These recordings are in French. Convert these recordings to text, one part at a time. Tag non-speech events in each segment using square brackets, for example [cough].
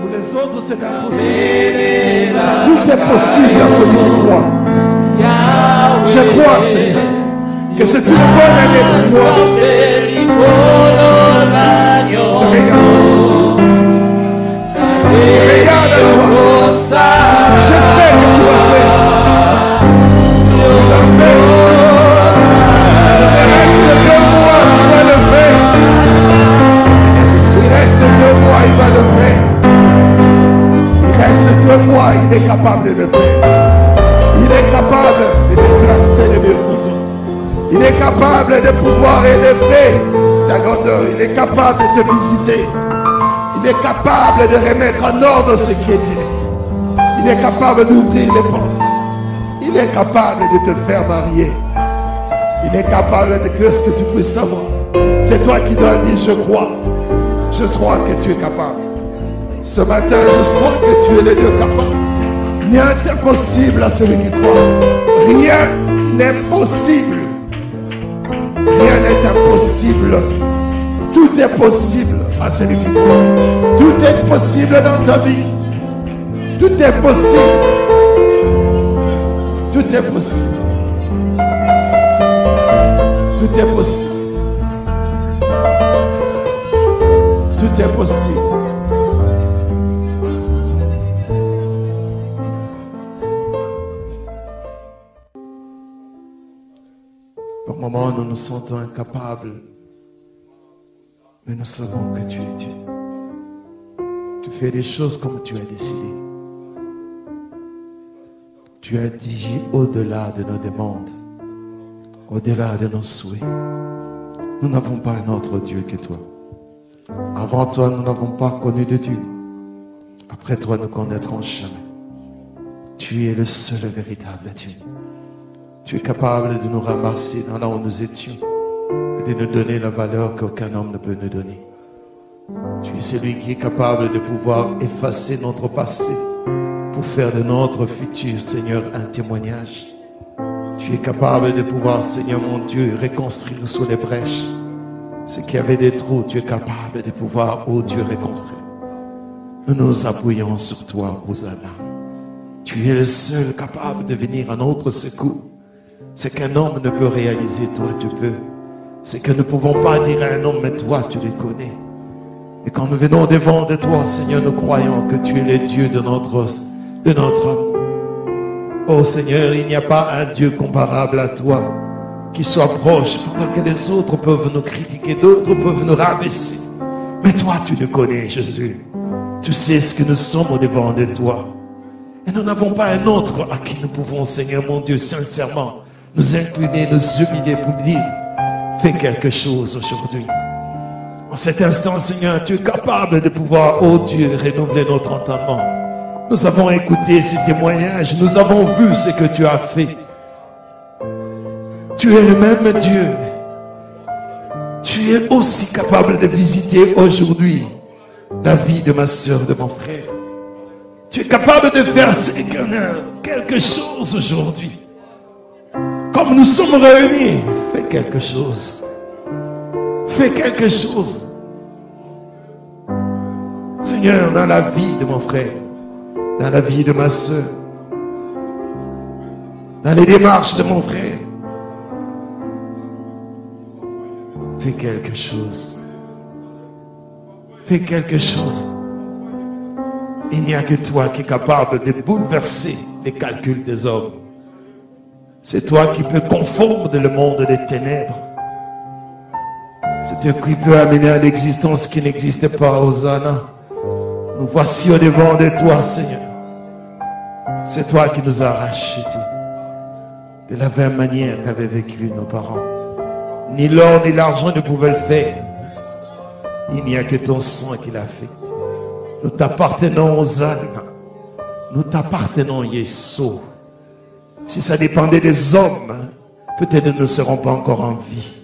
Pour les autres, c'est impossible. Tout est possible à celui qui croit. Je crois, Seigneur, que c'est une bonne année pour moi. Mois, il est capable de faire. Il est capable de déplacer les murs. Il est capable de pouvoir élever ta grandeur. Il est capable de te visiter. Il est capable de remettre en ordre ce qui était. Il est capable d'ouvrir les portes. Il est capable de te faire marier. Il est capable de que ce que tu puisses savoir. C'est toi qui dois dire je crois. Je crois que tu es capable. Ce matin, je crois que tu es le Dieu capable. Il n'y a d'impossible à celui qui croit. Rien n'est possible. Rien n'est impossible. Tout est possible à celui qui croit. Tout est possible dans ta vie. Tout est possible. Tout est possible. Tout est possible. Tout est possible. Nous nous sentons incapables. Mais nous savons que tu es Dieu. Tu fais des choses comme tu as décidé. Tu as dit au-delà de nos demandes, au-delà de nos souhaits. Nous n'avons pas un autre Dieu que toi. Avant toi, nous n'avons pas connu de Dieu. Après toi, nous connaîtrons jamais. Tu es le seul véritable Dieu. Tu es capable de nous ramasser dans là où nous étions et de nous donner la valeur qu'aucun homme ne peut nous donner. Tu es celui qui est capable de pouvoir effacer notre passé pour faire de notre futur, Seigneur, un témoignage. Tu es capable de pouvoir, Seigneur mon Dieu, reconstruire sous les brèches. Ce qui avait des trous, tu es capable de pouvoir, oh Dieu, reconstruire. Nous nous appuyons sur toi, Hosanna. Tu es le seul capable de venir à notre secours. Ce qu'un homme ne peut réaliser, toi tu peux. Ce que nous ne pouvons pas dire à un homme, mais toi tu le connais. Et quand nous venons devant de toi, Seigneur, nous croyons que tu es le Dieu de notre, de notre amour. Oh Seigneur, il n'y a pas un Dieu comparable à toi qui soit proche pendant que les autres peuvent nous critiquer, d'autres peuvent nous rabaisser. Mais toi, tu le connais, Jésus. Tu sais ce que nous sommes devant de toi. Et nous n'avons pas un autre à qui nous pouvons, Seigneur mon Dieu, sincèrement, nous incliner, nous humilier pour dire, fais quelque chose aujourd'hui. En cet instant, Seigneur, tu es capable de pouvoir, oh Dieu, renouveler notre entendement. Nous avons écouté ces témoignages, nous avons vu ce que tu as fait. Tu es le même Dieu. Tu es aussi capable de visiter aujourd'hui la vie de ma soeur, de mon frère. Tu es capable de faire, quelque chose aujourd'hui. Nous sommes réunis, fais quelque chose. Fais quelque chose. Seigneur, dans la vie de mon frère, dans la vie de ma soeur, dans les démarches de mon frère, fais quelque chose. Fais quelque chose. Il n'y a que toi qui es capable de bouleverser les calculs des hommes. C'est toi qui peux confondre le monde des ténèbres. C'est toi qui peux amener à l'existence qui n'existe pas, Hosanna. Nous voici au devant de toi, Seigneur. C'est toi qui nous as rachetés de la même manière qu'avaient vécu nos parents. Ni l'or ni l'argent ne pouvaient le faire. Il n'y a que ton sang qui l'a fait. Nous t'appartenons aux âmes. Nous t'appartenons, Yeshua. Si ça dépendait des hommes, peut-être nous ne serons pas encore en vie.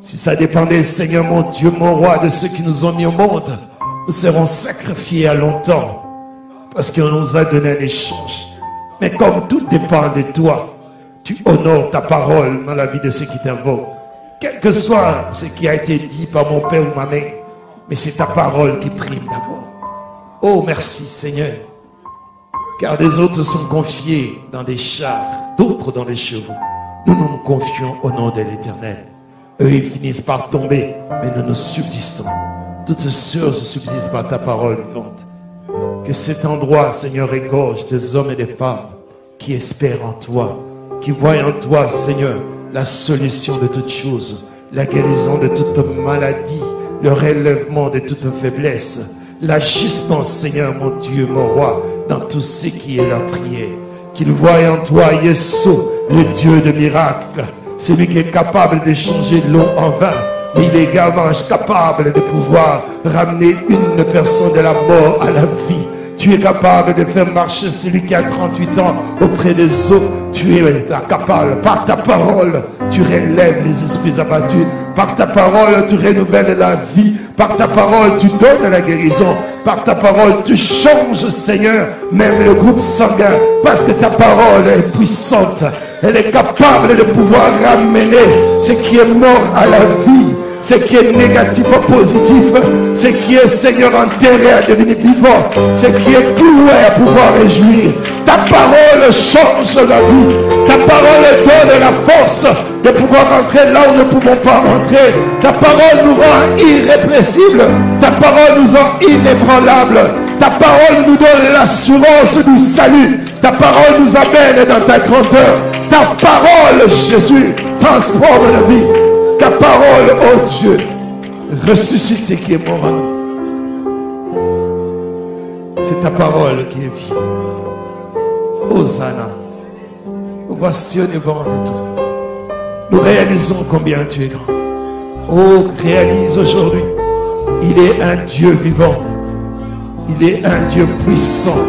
Si ça dépendait, Seigneur mon Dieu, mon roi, de ceux qui nous ont mis au monde, nous serons sacrifiés à longtemps. Parce qu'on nous a donné un échange. Mais comme tout dépend de toi, tu honores ta parole dans la vie de ceux qui t'invoquent. Quel que soit ce qui a été dit par mon père ou ma mère, mais c'est ta parole qui prime d'abord. Oh, merci Seigneur. Car des autres sont confiés dans des chars, d'autres dans les chevaux. Nous nous confions au nom de l'Éternel. Eux, ils finissent par tomber, mais nous nous subsistons. Toutes choses subsistent par ta parole vivante. Que cet endroit, Seigneur, égorge des hommes et des femmes qui espèrent en toi, qui voient en toi, Seigneur, la solution de toutes choses, la guérison de toute maladie, le relèvement de toute faiblesse, l'agissement, Seigneur, mon Dieu, mon roi, dans tout ce qui est leur prière. Qu'ils voient en toi, Yeshua, le Dieu de miracles, celui qui est capable de changer l'eau en vin. Mais il est également capable de pouvoir ramener une personne de la mort à la vie. Tu es capable de faire marcher celui qui a 38 ans auprès des autres. Tu es capable. Par ta parole, tu relèves les esprits abattus. Par ta parole, tu renouvelles la vie. Par ta parole, tu donnes la guérison. Par ta parole, tu changes, Seigneur, même le groupe sanguin. Parce que ta parole est puissante. Elle est capable de pouvoir ramener ce qui est mort à la vie ce qui est négatif ou positif, ce qui est Seigneur enterré à devenir vivant, ce qui est cloué à pouvoir réjouir. Ta parole change la vie. Ta parole donne la force de pouvoir rentrer là où nous ne pouvons pas rentrer. Ta parole nous rend irrépressibles. Ta parole nous rend inébranlables. Ta parole nous donne l'assurance du salut. Ta parole nous amène dans ta grandeur. Ta parole, Jésus, transforme la vie. Ta parole, oh Dieu, ressuscite qui est mort. C'est ta parole qui est vie. Hosanna. Voici au devant de tout. Nous réalisons combien tu es grand. Oh, réalise aujourd'hui. Il est un Dieu vivant. Il est un Dieu puissant.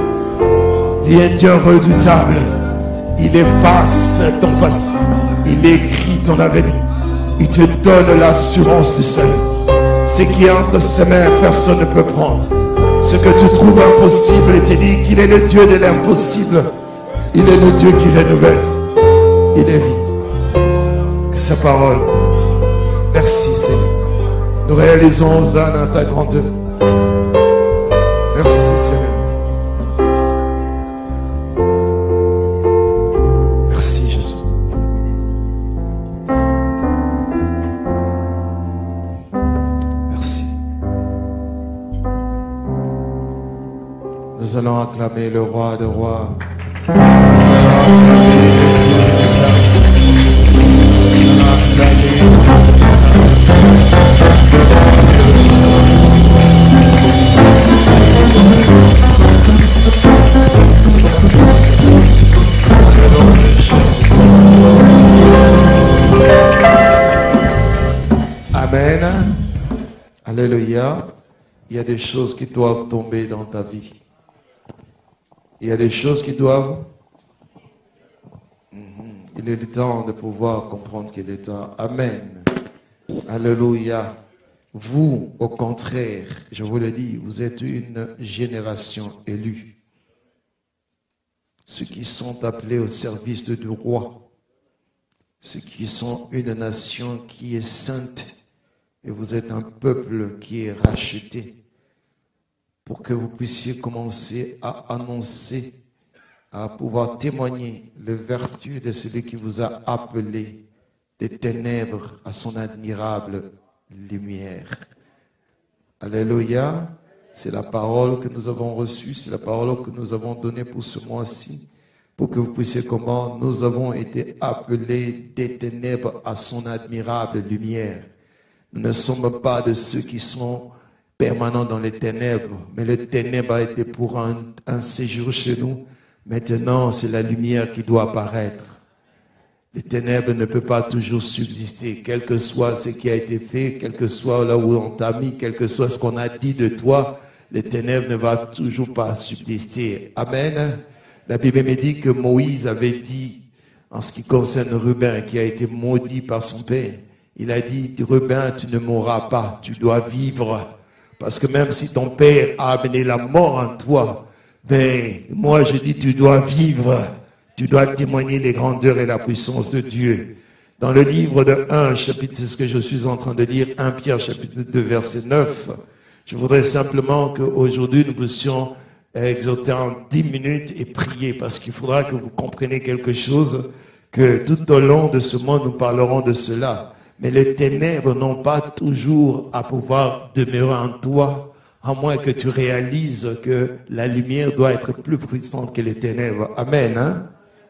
Il est un Dieu redoutable. Il efface ton passé. Il écrit ton avenir. Il te donne l'assurance du salut. Ce qui est entre ses mains, personne ne peut prendre. Ce que tu trouves impossible, il te dit qu'il est le Dieu de l'impossible. Il est le Dieu qui renouvelle. Il est vie. Sa parole. Merci Seigneur. Nous réalisons Hosanna ta grandeur. Acclamer le roi de rois. Amen. Alléluia. Il y a des choses qui doivent tomber dans ta vie. Il y a des choses qui doivent. Mhm. Il est le temps de pouvoir comprendre qu'il est temps. Amen. Alléluia. Vous, au contraire, je vous le dis, vous êtes une génération élue. Ceux qui sont appelés au service du roi. Ceux qui sont une nation qui est sainte. Et vous êtes un peuple qui est racheté pour que vous puissiez commencer à annoncer, à pouvoir témoigner les vertus de celui qui vous a appelé des ténèbres à son admirable lumière. Alléluia. C'est la parole que nous avons reçue, c'est la parole que nous avons donnée pour ce mois-ci, pour que vous puissiez comment nous avons été appelés des ténèbres à son admirable lumière. Nous ne sommes pas de ceux qui sont permanents dans les ténèbres, mais le ténèbre a été pour un, séjour chez nous. Maintenant, c'est la lumière qui doit apparaître. Le ténèbre ne peut pas toujours subsister, quel que soit ce qui a été fait, quel que soit là où on t'a mis, quel que soit ce qu'on a dit de toi, le ténèbre ne va toujours pas subsister. Amen. La Bible me dit que Moïse avait dit, en ce qui concerne Ruben, qui a été maudit par son père, il a dit, Ruben, tu ne mourras pas, tu dois vivre. Parce que même si ton père a amené la mort en toi, ben, moi je dis, tu dois vivre. Tu dois témoigner les grandeurs et la puissance de Dieu. Dans le livre de 1, chapitre, c'est ce que je suis en train de lire, 1 Pierre, chapitre 2, verset 9. Je voudrais simplement qu'aujourd'hui nous puissions exhorter en dix minutes et prier parce qu'il faudra que vous compreniez quelque chose, que tout au long de ce mois nous parlerons de cela. Mais les ténèbres n'ont pas toujours à pouvoir demeurer en toi, à moins que tu réalises que la lumière doit être plus puissante que les ténèbres. Amen. Hein?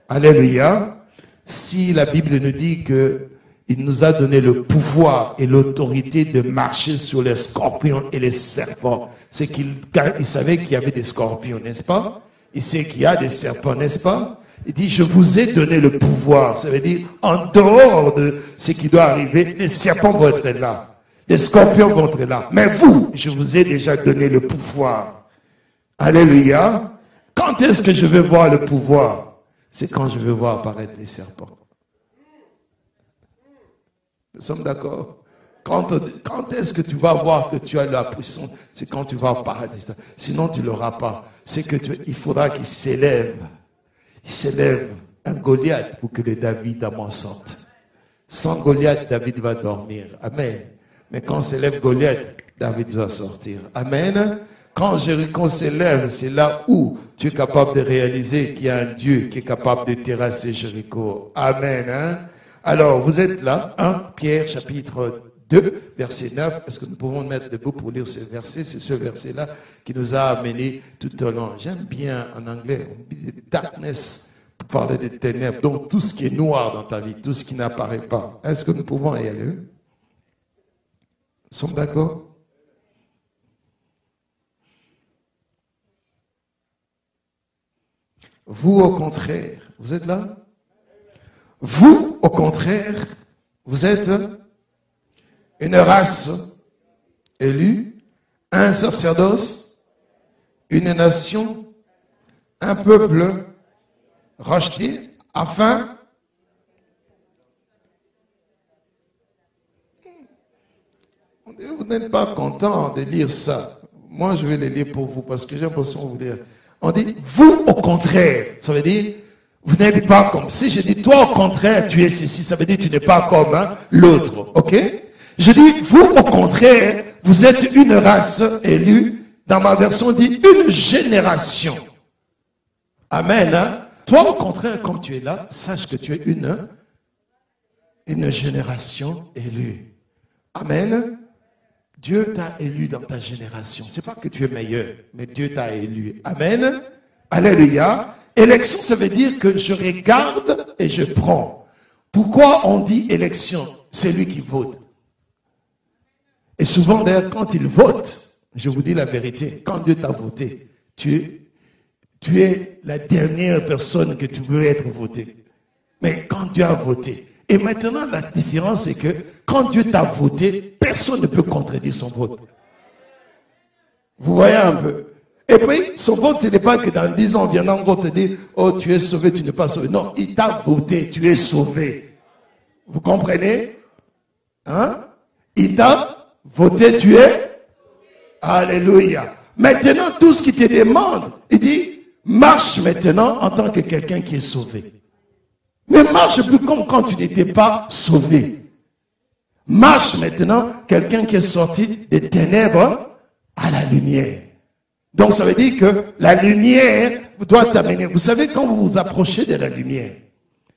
Alléluia. Si la Bible nous dit que il nous a donné le pouvoir et l'autorité de marcher sur les scorpions et les serpents. C'est qu'il il savait qu'il y avait des scorpions, n'est-ce pas? Il sait qu'il y a des serpents, n'est-ce pas? Il dit, je vous ai donné le pouvoir. Ça veut dire, en dehors de ce qui doit arriver, les serpents vont être là. Les scorpions vont être là. Mais vous, je vous ai déjà donné le pouvoir. Alléluia. Quand est-ce que je vais voir le pouvoir? C'est quand je vais voir apparaître les serpents. Nous sommes d'accord? Quand, est-ce que tu vas voir que tu as la puissance? C'est quand tu vas au paradis. Sinon, tu ne l'auras pas. C'est que il faudra qu'il s'élève. Il s'élève un Goliath pour que le David à sorte. Sans Goliath, David va dormir. Amen. Mais quand s'élève Goliath, David va sortir. Amen. Quand Jéricho s'élève, c'est là où tu es capable de réaliser qu'il y a un Dieu qui est capable de terrasser Jéricho. Amen. Hein? Alors, vous êtes là, 1 Pierre chapitre 2, verset 9. Est-ce que nous pouvons mettre debout pour lire ce verset C'est ce verset-là qui nous a amené tout au long. J'aime bien en anglais, darkness pour parler des ténèbres. Donc, tout ce qui est noir dans ta vie, tout ce qui n'apparaît pas. Est-ce que nous pouvons y aller? Nous sommes d'accord? Vous, au contraire, vous êtes là? Vous, au contraire, vous êtes une race élue, un sacerdoce, une nation, un peuple racheté afin Vous n'êtes pas content de lire ça. Moi, je vais les lire pour vous parce que j'ai l'impression de vous lire. On dit, vous au contraire. Ça veut dire, vous n'êtes pas comme. Si je dis toi au contraire, tu es ceci, ça veut dire tu n'es pas comme hein, l'autre. Ok? Je dis vous au contraire, vous êtes une race élue. Dans ma version, on dit une génération. Amen. Hein? Toi au contraire, comme tu es là, sache que tu es une, génération élue. Amen. Dieu t'a élu dans ta génération. C'est pas que tu es meilleur, mais Dieu t'a élu. Amen. Alléluia. Élection, ça veut dire que je regarde et je prends. Pourquoi on dit élection? C'est lui qui vote. Et souvent, d'ailleurs, quand il vote, je vous dis la vérité, quand Dieu t'a voté, tu, tu es la dernière personne que tu veux être voté. Mais quand Dieu a voté, et maintenant la différence c'est que quand Dieu t'a voté, personne ne peut contredire son vote. Vous voyez un peu et puis, son vote, ce n'est pas que dans 10 ans, on viendra encore te dire, oh, tu es sauvé, tu n'es pas sauvé. Non, il t'a voté, tu es sauvé. Vous comprenez? Hein? Il t'a voté, tu es Alléluia. Maintenant, tout ce qu'il te demande, il dit, marche maintenant en tant que quelqu'un qui est sauvé. Ne marche plus comme quand tu n'étais pas sauvé. Marche maintenant quelqu'un qui est sorti des ténèbres à la lumière. Donc ça veut dire que la lumière doit t'amener. Vous savez, quand vous vous approchez de la lumière,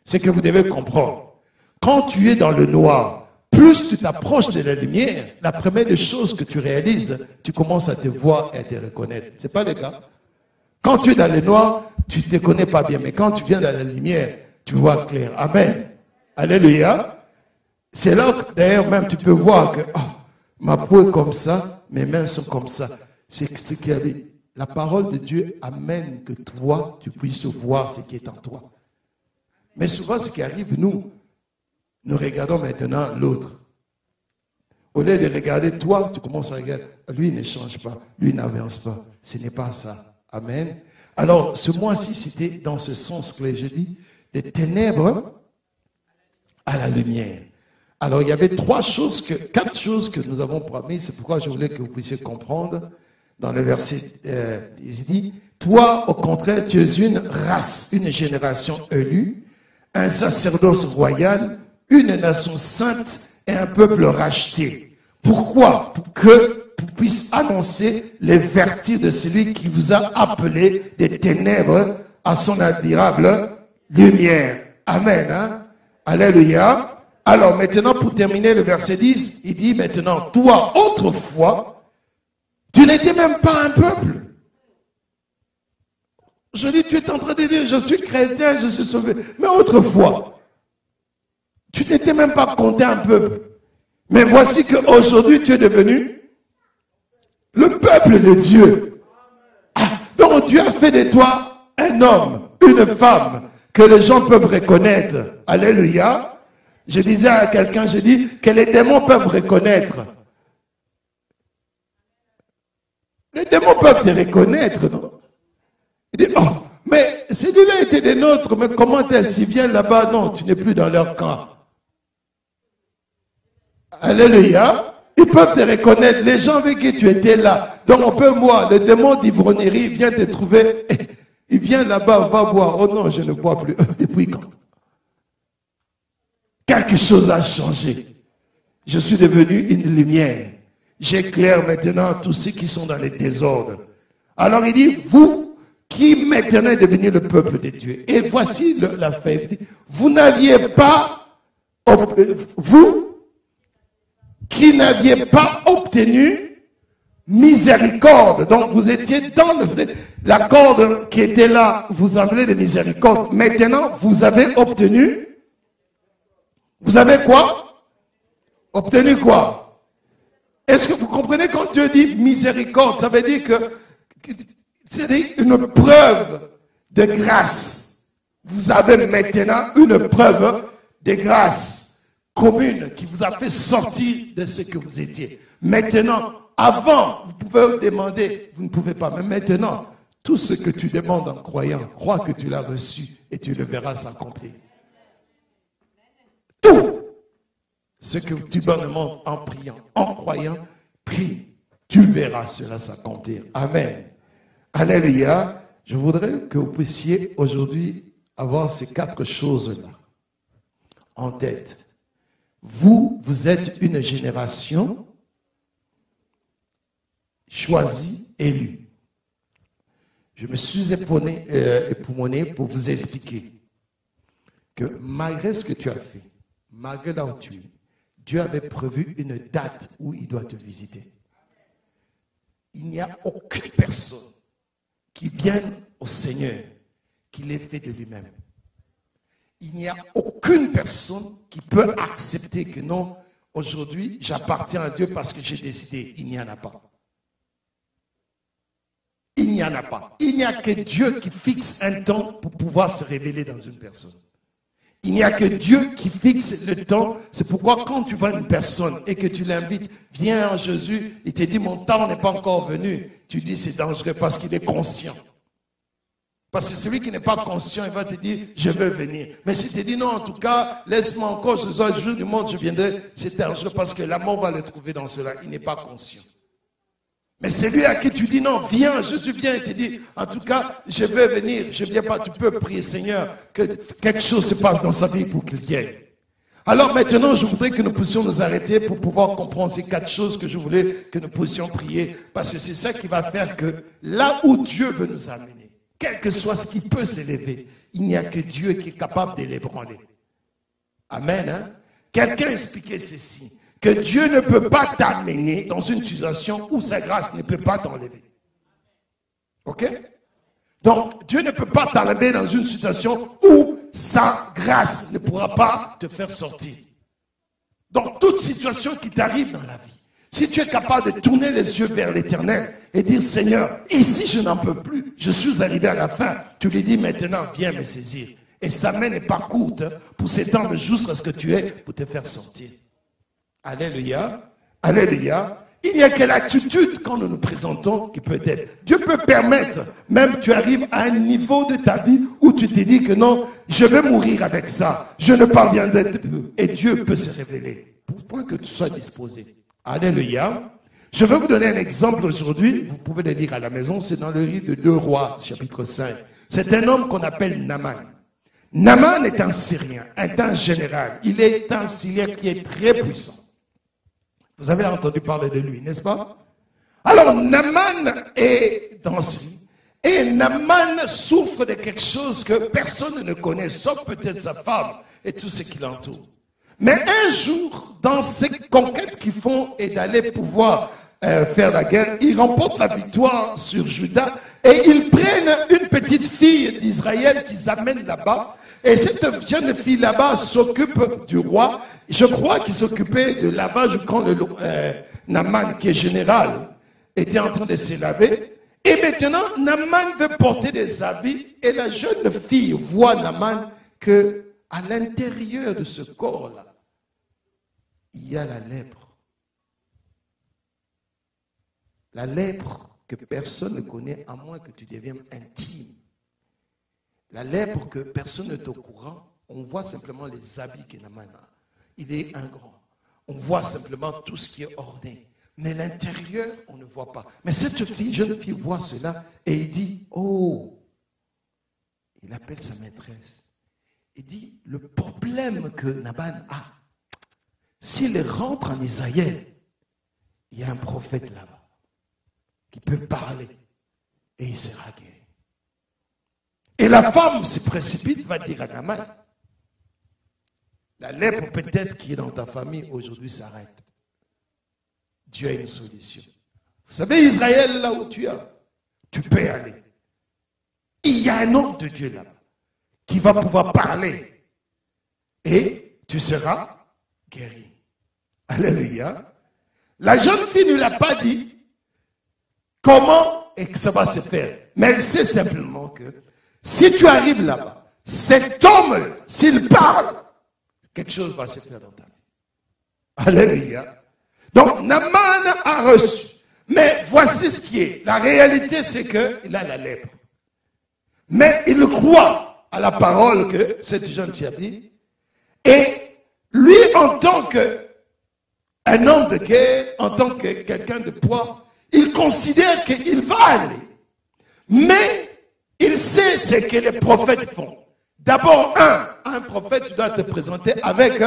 c'est que vous devez comprendre. Quand tu es dans le noir, plus tu t'approches de la lumière, la première des choses que tu réalises, tu commences à te voir et à te reconnaître. C'est pas le cas? Quand tu es dans le noir, tu ne te connais pas bien. Mais quand tu viens dans la lumière, tu vois clair. Amen. Alléluia. C'est là que d'ailleurs même tu peux voir que oh, ma peau est comme ça, mes mains sont comme ça c'est ce qui avait. La parole de Dieu amène que toi, tu puisses voir ce qui est en toi. Mais souvent, ce qui arrive, nous, nous regardons maintenant l'autre. Au lieu de regarder toi, tu commences à regarder. Lui ne change pas, lui n'avance pas. Ce n'est pas ça. Amen. Alors, ce mois-ci, c'était dans ce sens que j'ai dit, des ténèbres à la lumière. Alors, il y avait trois choses, que, quatre choses que nous avons promis. C'est pourquoi je voulais que vous puissiez comprendre dans le verset, euh, il dit, toi, au contraire, tu es une race, une génération élue, un sacerdoce royal, une nation sainte et un peuple racheté. Pourquoi? Pour que puisse annoncer les vertus de celui qui vous a appelé des ténèbres à son admirable lumière. Amen. Hein? Alléluia. Alors maintenant, pour terminer le verset 10, il dit maintenant, toi, autrefois, tu n'étais même pas un peuple. Je dis, tu es en train de dire, je suis chrétien, je suis sauvé. Mais autrefois, tu n'étais même pas compté un peuple. Mais voici qu'aujourd'hui, tu es devenu le peuple de Dieu. Ah, donc Dieu a fait de toi un homme, une femme, que les gens peuvent reconnaître. Alléluia. Je disais à quelqu'un, je dis que les démons peuvent reconnaître. Les démons peuvent te reconnaître, non? Il dit, oh, mais celui-là était des nôtres, mais comment est-ce vient là-bas? Non, tu n'es plus dans leur camp. Alléluia. Ils peuvent te reconnaître. Les gens avec qui tu étais là. Donc on peut voir, le démon d'ivrognerie vient te trouver. [laughs] Il vient là-bas, va boire. Oh non, je ne bois plus. [laughs] Depuis quand? Quelque chose a changé. Je suis devenu une lumière. J'éclaire maintenant tous ceux qui sont dans les désordres. Alors il dit, vous qui maintenant êtes devenus le peuple de Dieu. Et voici la fête. Vous n'aviez pas, euh, vous qui n'aviez pas obtenu miséricorde. Donc vous étiez dans le, la corde qui était là, vous avez de miséricorde. Maintenant, vous avez obtenu vous avez quoi? Obtenu quoi? Est-ce que vous comprenez quand Dieu dit miséricorde Ça veut dire que c'est une preuve de grâce. Vous avez maintenant une preuve de grâce commune qui vous a fait sortir de ce que vous étiez. Maintenant, avant, vous pouvez demander, vous ne pouvez pas, mais maintenant, tout ce que tu demandes en croyant, crois que tu l'as reçu et tu le verras s'accomplir. Tout ce que tu demandes en priant, en croyant, prie. Tu verras cela s'accomplir. Amen. Alléluia. Je voudrais que vous puissiez aujourd'hui avoir ces quatre choses-là en tête. Vous, vous êtes une génération choisie, élue. Je me suis euh, époumoné pour vous expliquer que malgré ce que tu as fait, malgré là Dieu avait prévu une date où il doit te visiter. Il n'y a aucune personne qui vienne au Seigneur qui l'ait fait de lui-même. Il n'y a aucune personne qui peut accepter que non, aujourd'hui, j'appartiens à Dieu parce que j'ai décidé. Il n'y en a pas. Il n'y en a pas. Il n'y a que Dieu qui fixe un temps pour pouvoir se révéler dans une personne. Il n'y a que Dieu qui fixe le temps. C'est pourquoi quand tu vois une personne et que tu l'invites, viens en Jésus, il te dit mon temps n'est pas encore venu. Tu dis c'est dangereux parce qu'il est conscient. Parce que celui qui n'est pas conscient, il va te dire, je veux venir. Mais si tu dis non, en tout cas, laisse-moi encore, ce soir, le jour du monde, je viendrai, c'est dangereux parce que la mort va le trouver dans cela. Il n'est pas conscient. Mais celui à qui tu dis non, viens, Jésus vient et te dit, en tout cas, je veux venir, je ne viens pas, tu peux prier Seigneur, que quelque chose se passe dans sa vie pour qu'il vienne. Alors maintenant, je voudrais que nous puissions nous arrêter pour pouvoir comprendre ces quatre choses que je voulais que nous puissions prier, parce que c'est ça qui va faire que là où Dieu veut nous amener, quel que soit ce qui peut s'élever, il n'y a que Dieu qui est capable de l'ébranler. Amen. Hein? Quelqu'un expliquait ceci que Dieu ne peut pas t'amener dans une situation où sa grâce ne peut pas t'enlever. OK? Donc, Dieu ne peut pas t'enlever dans une situation où sa grâce ne pourra pas te faire sortir. Dans toute situation qui t'arrive dans la vie, si tu es capable de tourner les yeux vers l'éternel et dire Seigneur, ici je n'en peux plus, je suis arrivé à la fin, tu lui dis maintenant, viens me saisir. Et sa main n'est pas courte pour s'étendre jusqu'à ce que tu es pour te faire sortir. Alléluia. Alléluia. Il n'y a que l'attitude quand nous nous présentons qui peut être? Dieu peut permettre, même tu arrives à un niveau de ta vie où tu te dis que non, je vais mourir avec ça. Je ne parviendrai plus. Et Dieu peut se révéler. Pour que tu sois disposé. Alléluia. Je vais vous donner un exemple aujourd'hui. Vous pouvez le lire à la maison. C'est dans le livre de Deux Rois, chapitre 5. C'est un homme qu'on appelle Naman. Naman est un Syrien, un général. Il est un Syrien qui est très puissant. Vous avez entendu parler de lui, n'est-ce pas? Alors, Naman est dans ce et Naman souffre de quelque chose que personne ne connaît, sauf peut-être sa femme et tout ce qui l'entoure. Mais un jour, dans ces conquêtes qu'ils font et d'aller pouvoir euh, faire la guerre, ils remportent la victoire sur Juda et ils prennent une petite fille d'Israël qu'ils amènent là-bas. Et cette jeune fille là-bas s'occupe du roi. Je crois qu'il s'occupait de lavage quand le euh, Naman, qui est général, était en train de se laver. Et maintenant, Naman veut porter des habits et la jeune fille voit Naman que à l'intérieur de ce corps-là, il y a la lèpre. La lèpre que personne ne connaît à moins que tu deviennes intime. La lèpre que personne n'est au courant, on voit simplement les habits Naman a. Il est un. On voit simplement tout ce qui est ordonné. Mais l'intérieur, on ne voit pas. Mais cette fille, jeune fille voit cela et il dit, oh, il appelle sa maîtresse. Il dit, le problème que Naban a, s'il rentre en Israël, il y a un prophète là-bas qui peut parler et il sera guéri. Et la femme se précipite, va dire à Naman, la lèpre peut-être qui est dans ta famille aujourd'hui s'arrête. Dieu a une solution. Vous savez, Israël, là où tu es, tu peux aller. Il y a un homme de Dieu là qui va pouvoir parler. Et tu seras guéri. Alléluia. La jeune fille ne l'a pas dit comment et ça va se faire? Mais elle sait simplement que si tu arrives là-bas, cet homme, s'il parle, quelque chose va se faire dans ta vie. Alléluia. Donc, Naman a reçu. Mais voici ce qui est. La réalité, c'est qu'il a la lèpre. Mais il croit à la parole que cette jeune a dit. Et lui, en tant qu'un homme de guerre, en tant que quelqu'un de poids, il considère qu'il va aller. Mais il sait ce que les prophètes font. D'abord, un, un prophète, tu dois te présenter avec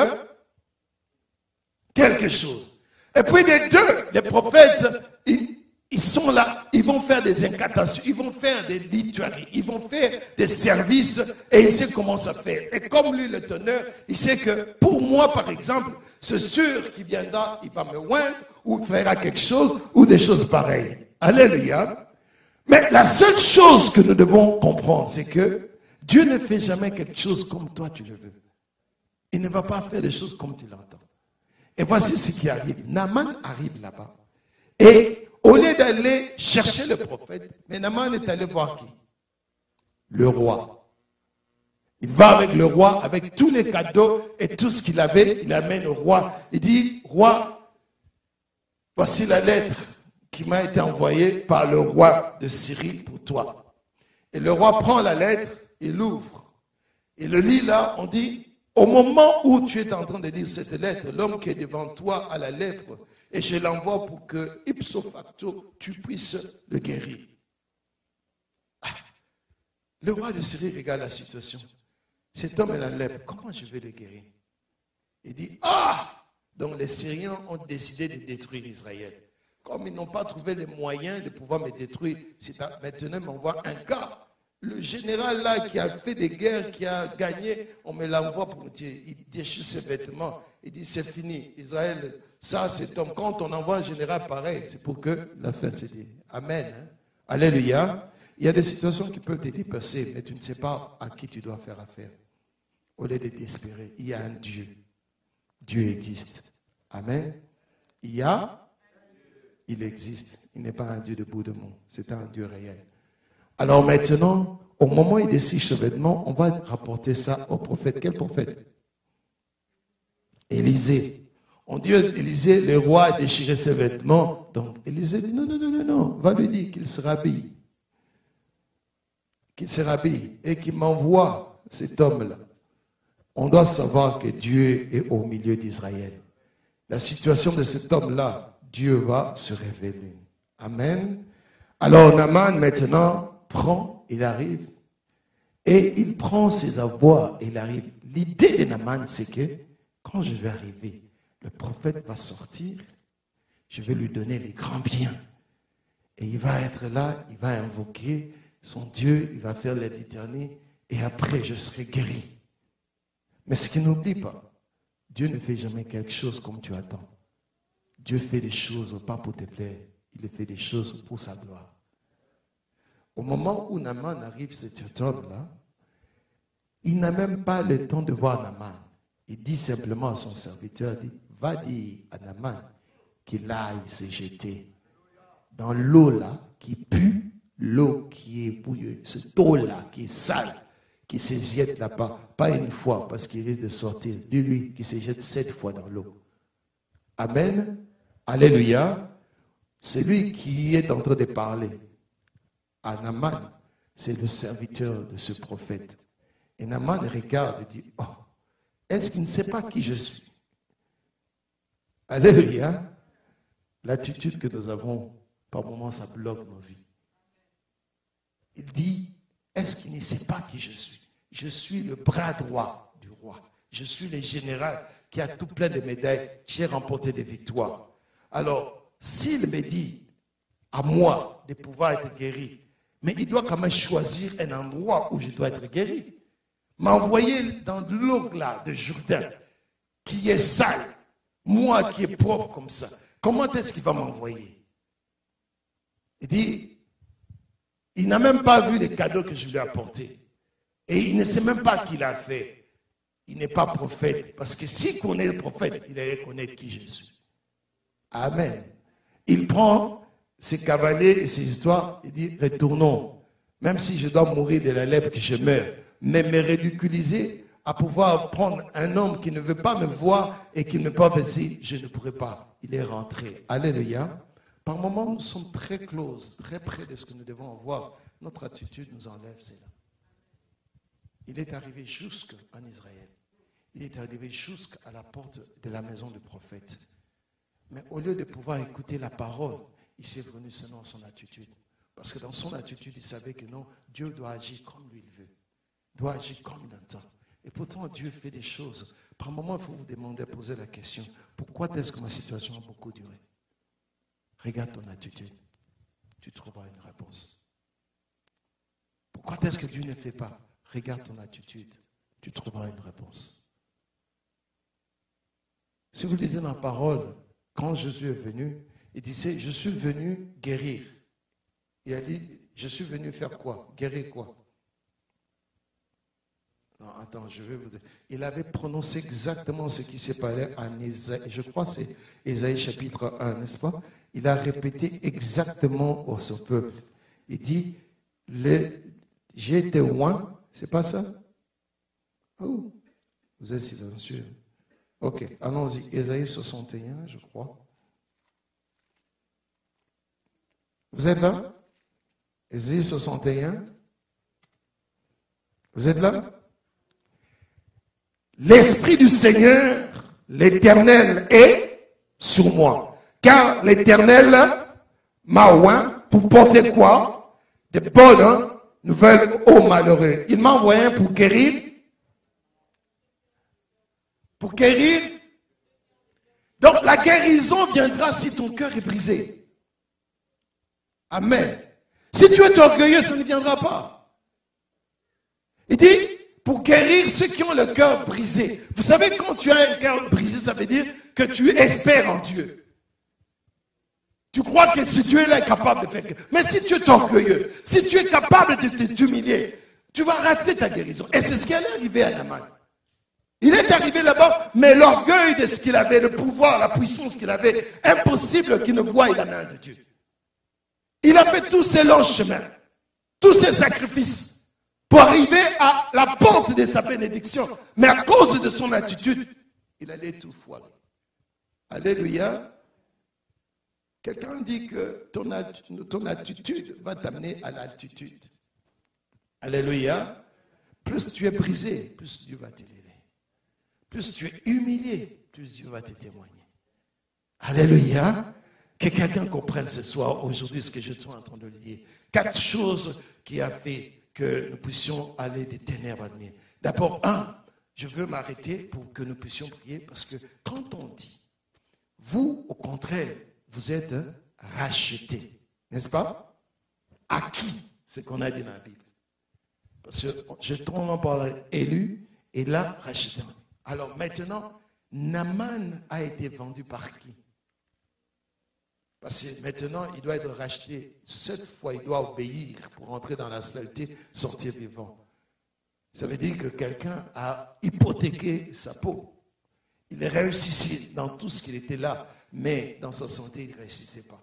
quelque chose. Et puis les deux, les prophètes, ils, sont là, ils vont faire des incantations, ils vont faire des lituaries, ils vont faire des services et il sait comment ça fait. Et comme lui, le teneur, il sait que pour moi, par exemple, c'est sûr qu'il viendra, il va me oindre ou fera quelque chose ou des choses pareilles. Alléluia. Mais la seule chose que nous devons comprendre, c'est que Dieu ne fait jamais quelque chose comme toi tu le veux. Il ne va pas faire les choses comme tu l'entends. Et voici ce qui arrive. Naaman arrive là-bas. Et au lieu d'aller chercher le prophète, mais Naaman est allé voir qui? Le roi. Il va avec le roi, avec tous les cadeaux et tout ce qu'il avait, il amène au roi. Il dit, roi, voici la lettre qui m'a été envoyée par le roi de Syrie pour toi. Et le roi prend la lettre, il l'ouvre. Il le lit là, on dit, au moment où tu es en train de lire cette lettre, l'homme qui est devant toi a la lèpre et je l'envoie pour que, ipso facto, tu puisses le guérir. Ah. Le roi de Syrie regarde la situation. Cet homme est la lèpre. Comment je vais le guérir? Il dit Ah Donc les Syriens ont décidé de détruire Israël. Comme ils n'ont pas trouvé les moyens de pouvoir me détruire, maintenant ils m'envoient un gars le général là qui a fait des guerres, qui a gagné, on me l'envoie pour dire, il déchire ses vêtements. Il dit c'est fini. Israël, ça c'est homme. Quand on envoie un général pareil, c'est pour que la fin se dise. Amen. Hein. Alléluia. Il y a des situations qui peuvent te dépasser, mais tu ne sais pas à qui tu dois faire affaire. Au lieu de t'espérer, il y a un Dieu. Dieu existe. Amen. Il y a, il existe. Il n'est pas un Dieu de bout de monde. C'est un Dieu réel. Alors maintenant, au moment où il décide ce vêtement, on va rapporter ça au prophète. Quel prophète? Élisée. On dit à Élisée, le roi a déchiré ses vêtements. Donc Élisée dit, non, non, non, non, non, va lui dire qu'il se rhabille. Qu'il se rhabille et qu'il m'envoie cet homme-là. On doit savoir que Dieu est au milieu d'Israël. La situation de cet homme-là, Dieu va se révéler. Amen. Alors Naman maintenant prend, il arrive, et il prend ses avoirs, il arrive. L'idée de Naman, c'est que quand je vais arriver, le prophète va sortir, je vais lui donner les grands biens. Et il va être là, il va invoquer son Dieu, il va faire l'éternité, et après je serai guéri. Mais ce qu'il n'oublie pas, Dieu ne fait jamais quelque chose comme tu attends. Dieu fait des choses pas pour te plaire, il fait des choses pour sa gloire. Au moment où Naman arrive, cet homme-là, il n'a même pas le temps de voir Naman. Il dit simplement à son serviteur, dit, va dire à Naman qu'il aille se jeter dans l'eau là qui pue, l'eau qui est bouilleuse, cette eau-là qui est sale, qui se jette là-bas, pas une fois parce qu'il risque de sortir, de lui qui se jette sept fois dans l'eau. Amen. Alléluia. C'est lui qui est en train de parler. À Naman, c'est le serviteur de ce prophète. Et Naman regarde et dit, oh, est-ce qu'il ne sait pas qui je suis? Alléluia. L'attitude que nous avons, par moments, ça bloque nos vies. Il dit, est-ce qu'il ne sait pas qui je suis? Je suis le bras droit du roi. Je suis le général qui a tout plein de médailles. J'ai remporté des victoires. Alors, s'il me dit à moi de pouvoir être guéri, mais il doit quand même choisir un endroit où je dois être guéri. M'envoyer dans l'eau de Jourdain, qui est sale, moi qui est propre comme ça. Comment est-ce qu'il va m'envoyer? Il dit, il n'a même pas vu les cadeaux que je lui ai apportés. Et il ne sait même pas qui l'a fait. Il n'est pas prophète. Parce que s'il connaît le prophète, il allait connaître qui je suis. Amen. Il prend ses cavaliers et ses histoires, il dit, retournons. Même si je dois mourir de la lèpre, que je meurs. Mais me ridiculiser à pouvoir prendre un homme qui ne veut pas me voir et qui ne pas me je ne pourrai pas. Il est rentré. Alléluia. Par moments, nous sommes très close, très près de ce que nous devons avoir. Notre attitude nous enlève cela. Il est arrivé jusqu'en Israël. Il est arrivé jusqu'à la porte de la maison du prophète. Mais au lieu de pouvoir écouter la parole, il s'est venu selon son attitude. Parce que dans son attitude, il savait que non, Dieu doit agir comme lui il veut. Doit agir comme il entend. Et pourtant, Dieu fait des choses. Par un moment, il faut vous demander, poser la question, pourquoi est-ce que ma situation a beaucoup duré? Regarde ton attitude. Tu trouveras une réponse. Pourquoi est-ce que Dieu ne fait pas? Regarde ton attitude. Tu trouveras une réponse. Si vous lisez dans la parole, quand Jésus est venu, il disait, je suis venu guérir. Il a dit, je suis venu faire quoi? Guérir quoi Non, attends, je vais vous dire. Il avait prononcé exactement ce qui s'est passé en Isaïe. Je crois que c'est Isaïe chapitre 1, n'est-ce pas? Il a répété exactement au son peuple. Il dit, j'ai été loin, c'est pas ça? Oh, vous êtes silencieux. Ok, allons-y. Ésaïe 61, je crois. Vous êtes là? Ésaïe 61. Vous êtes là? L'Esprit du Seigneur, l'Éternel, est sur moi. Car l'Éternel m'a oint pour porter quoi? Des bonnes nouvelles aux malheureux. Il m'a envoyé pour guérir pour guérir. Donc la guérison viendra si ton cœur est brisé. Amen. Si tu es orgueilleux, ça ne viendra pas. Il dit, pour guérir ceux qui ont le cœur brisé. Vous savez, quand tu as un cœur brisé, ça veut dire que tu espères en Dieu. Tu crois que si Dieu est capable de faire. Mais si tu es orgueilleux, si tu es capable de t'humilier, tu vas rater ta guérison. Et c'est ce qui est arrivé à Naman. Il est arrivé là-bas, mais l'orgueil de ce qu'il avait, le pouvoir, la puissance qu'il avait, impossible qu'il ne voie la main de Dieu. Il a fait tous ces longs chemins, tous ces sacrifices pour arriver à la porte de sa bénédiction. Mais à cause de son attitude, il allait tout foirer. Alléluia. Quelqu'un dit que ton, attitude va t'amener à l'altitude. Alléluia. Plus tu es brisé, plus Dieu va t'aider plus tu es humilié, plus Dieu va te témoigner. Alléluia. Que quelqu'un comprenne ce soir, aujourd'hui, ce que je suis en train de dire. Quatre choses qui ont fait que nous puissions aller des ténèbres à lumière. D'abord, un, je veux m'arrêter pour que nous puissions prier parce que quand on dit, vous, au contraire, vous êtes rachetés. N'est-ce pas? Acquis, ce qu'on a dit dans la Bible? Parce que je tombe par élu et là, racheté. Alors maintenant, Naman a été vendu par qui? Parce que maintenant, il doit être racheté. Cette fois, il doit obéir pour entrer dans la saleté, sortir vivant. Ça veut dire que quelqu'un a hypothéqué sa peau. Il réussissait dans tout ce qu'il était là, mais dans sa santé, il ne réussissait pas.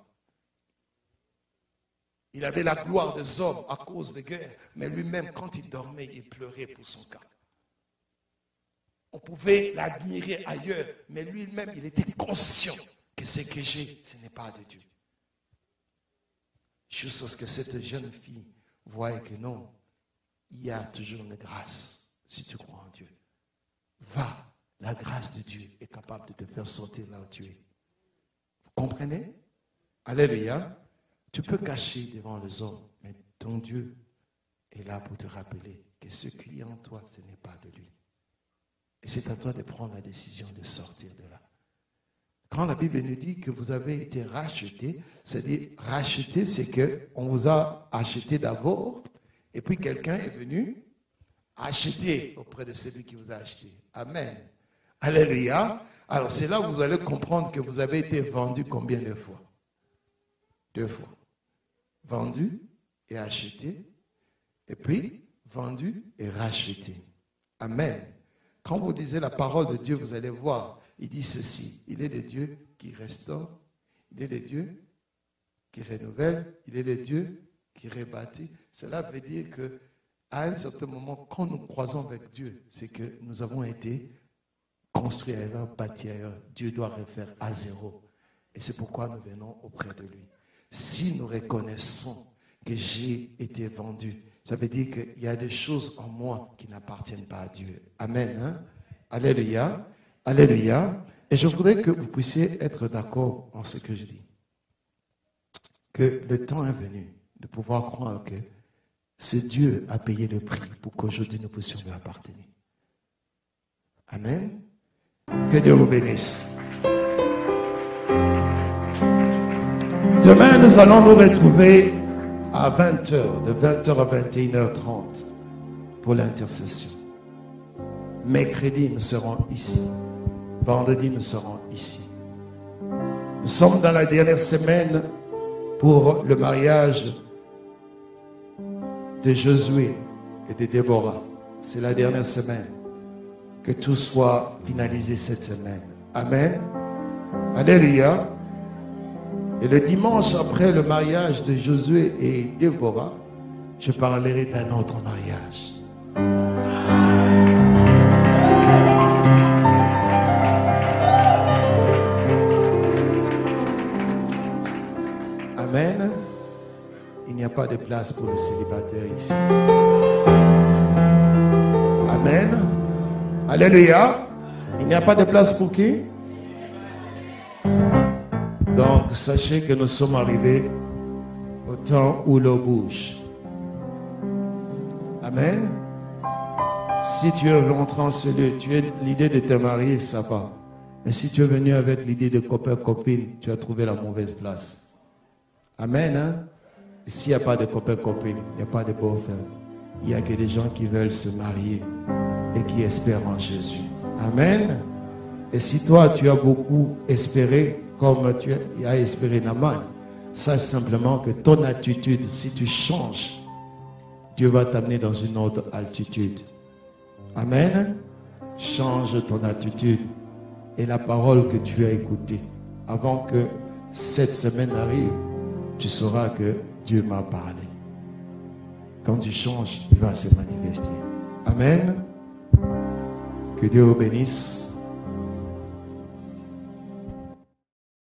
Il avait la gloire des hommes à cause des guerres, mais lui-même, quand il dormait, il pleurait pour son cas. On pouvait l'admirer ailleurs, mais lui-même, il était conscient que ce que j'ai, ce n'est pas de Dieu. Juste ce que cette jeune fille voit que non, il y a toujours une grâce si tu crois en Dieu. Va, la grâce de Dieu est capable de te faire sortir là où tu es. Vous comprenez? Alléluia. Tu peux cacher devant les hommes, mais ton Dieu est là pour te rappeler que ce qui est en toi, ce n'est pas de lui. Et c'est à toi de prendre la décision de sortir de là. Quand la Bible nous dit que vous avez été racheté, c'est-à-dire racheté, c'est qu'on vous a acheté d'abord, et puis quelqu'un est venu acheter auprès de celui qui vous a acheté. Amen. Alléluia. Alors c'est là où vous allez comprendre que vous avez été vendu combien de fois? Deux fois. Vendu et acheté, et puis vendu et racheté. Amen. Quand vous lisez la parole de Dieu, vous allez voir, il dit ceci, il est le Dieu qui restaure, il est le Dieu qui renouvelle, il est le Dieu qui rebâtit. Cela veut dire que à un certain moment, quand nous croisons avec Dieu, c'est que nous avons été construits ailleurs, bâtis ailleurs. Dieu doit refaire à zéro. Et c'est pourquoi nous venons auprès de lui. Si nous reconnaissons que j'ai été vendu, ça veut dire qu'il y a des choses en moi qui n'appartiennent pas à Dieu. Amen. Hein? Alléluia. Alléluia. Et je voudrais que vous puissiez être d'accord en ce que je dis. Que le temps est venu de pouvoir croire que c'est Dieu a payé le prix pour qu'aujourd'hui nous puissions lui appartenir. Amen. Que Dieu vous bénisse. Demain, nous allons nous retrouver à 20h, de 20h à 21h30 pour l'intercession. Mercredi, nous serons ici. Vendredi, nous serons ici. Nous sommes dans la dernière semaine pour le mariage de Josué et de Déborah. C'est la dernière semaine. Que tout soit finalisé cette semaine. Amen. Alléluia. Et le dimanche après le mariage de Josué et Déborah, je parlerai d'un autre mariage. Pas de place pour les célibataires ici. Amen. Alléluia. Il n'y a pas de place pour qui? Donc, sachez que nous sommes arrivés au temps où l'eau bouge. Amen. Si tu es rentré en ce lieu, tu as l'idée de te marier, ça va. Mais si tu es venu avec l'idée de copain-copine, tu as trouvé la mauvaise place. Amen. Hein? S'il n'y a pas de copain-copine, il n'y a pas de beau-frère. Il n'y a que des gens qui veulent se marier et qui espèrent en Jésus. Amen. Et si toi, tu as beaucoup espéré, comme tu as espéré Naman. Sache simplement que ton attitude, si tu changes, Dieu va t'amener dans une autre altitude. Amen. Change ton attitude et la parole que tu as écoutée. Avant que cette semaine arrive, tu sauras que Dieu m'a parlé. Quand tu changes, il va se manifester. Amen. Que Dieu vous bénisse.